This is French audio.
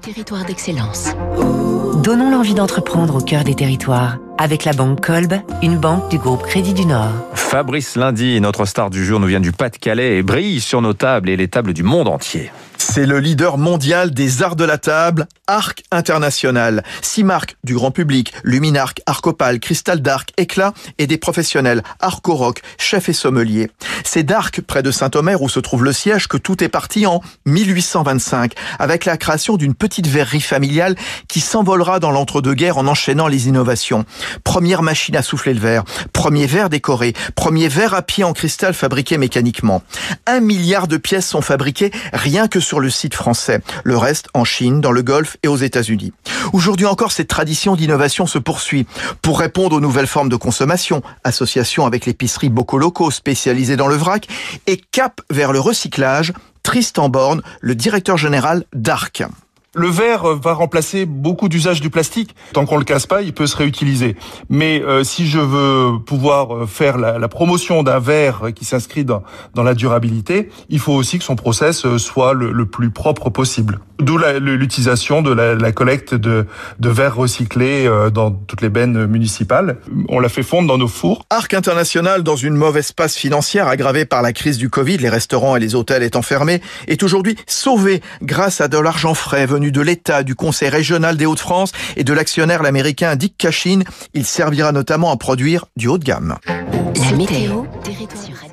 territoire d'excellence. Donnons l'envie d'entreprendre au cœur des territoires avec la banque Kolb, une banque du groupe Crédit du Nord. Fabrice Lundi, notre star du jour, nous vient du Pas-de-Calais et brille sur nos tables et les tables du monde entier. C'est le leader mondial des arts de la table, Arc International. Six marques du grand public, Luminarc, Arcopal, Cristal d'Arc, Éclat et des professionnels, Arco Rock, chef et sommelier. C'est d'Arc, près de Saint-Omer où se trouve le siège, que tout est parti en 1825, avec la création d'une petite verrerie familiale qui s'envolera dans l'entre-deux-guerres en enchaînant les innovations. Première machine à souffler le verre, premier verre décoré, premier verre à pied en cristal fabriqué mécaniquement. Un milliard de pièces sont fabriquées rien que sur le site français. Le reste en Chine, dans le Golfe et aux États-Unis. Aujourd'hui encore, cette tradition d'innovation se poursuit pour répondre aux nouvelles formes de consommation, association avec l'épicerie Bocoloco spécialisée dans le vrac et cap vers le recyclage. Tristan Borne, le directeur général d'Arc. Le verre euh, va remplacer beaucoup d'usages du plastique. Tant qu'on le casse pas, il peut se réutiliser. Mais euh, si je veux pouvoir euh, faire la, la promotion d'un verre qui s'inscrit dans, dans, la durabilité, il faut aussi que son process soit le, le plus propre possible. D'où l'utilisation de la, la, collecte de, de verres recyclés dans toutes les bennes municipales. On la fait fondre dans nos fours. Arc International, dans une mauvaise passe financière aggravée par la crise du Covid, les restaurants et les hôtels étant fermés, est aujourd'hui sauvé grâce à de l'argent frais venu de l'État, du Conseil régional des Hauts-de-France et de l'actionnaire américain Dick Cashin. Il servira notamment à produire du haut de gamme. La météo, territoire.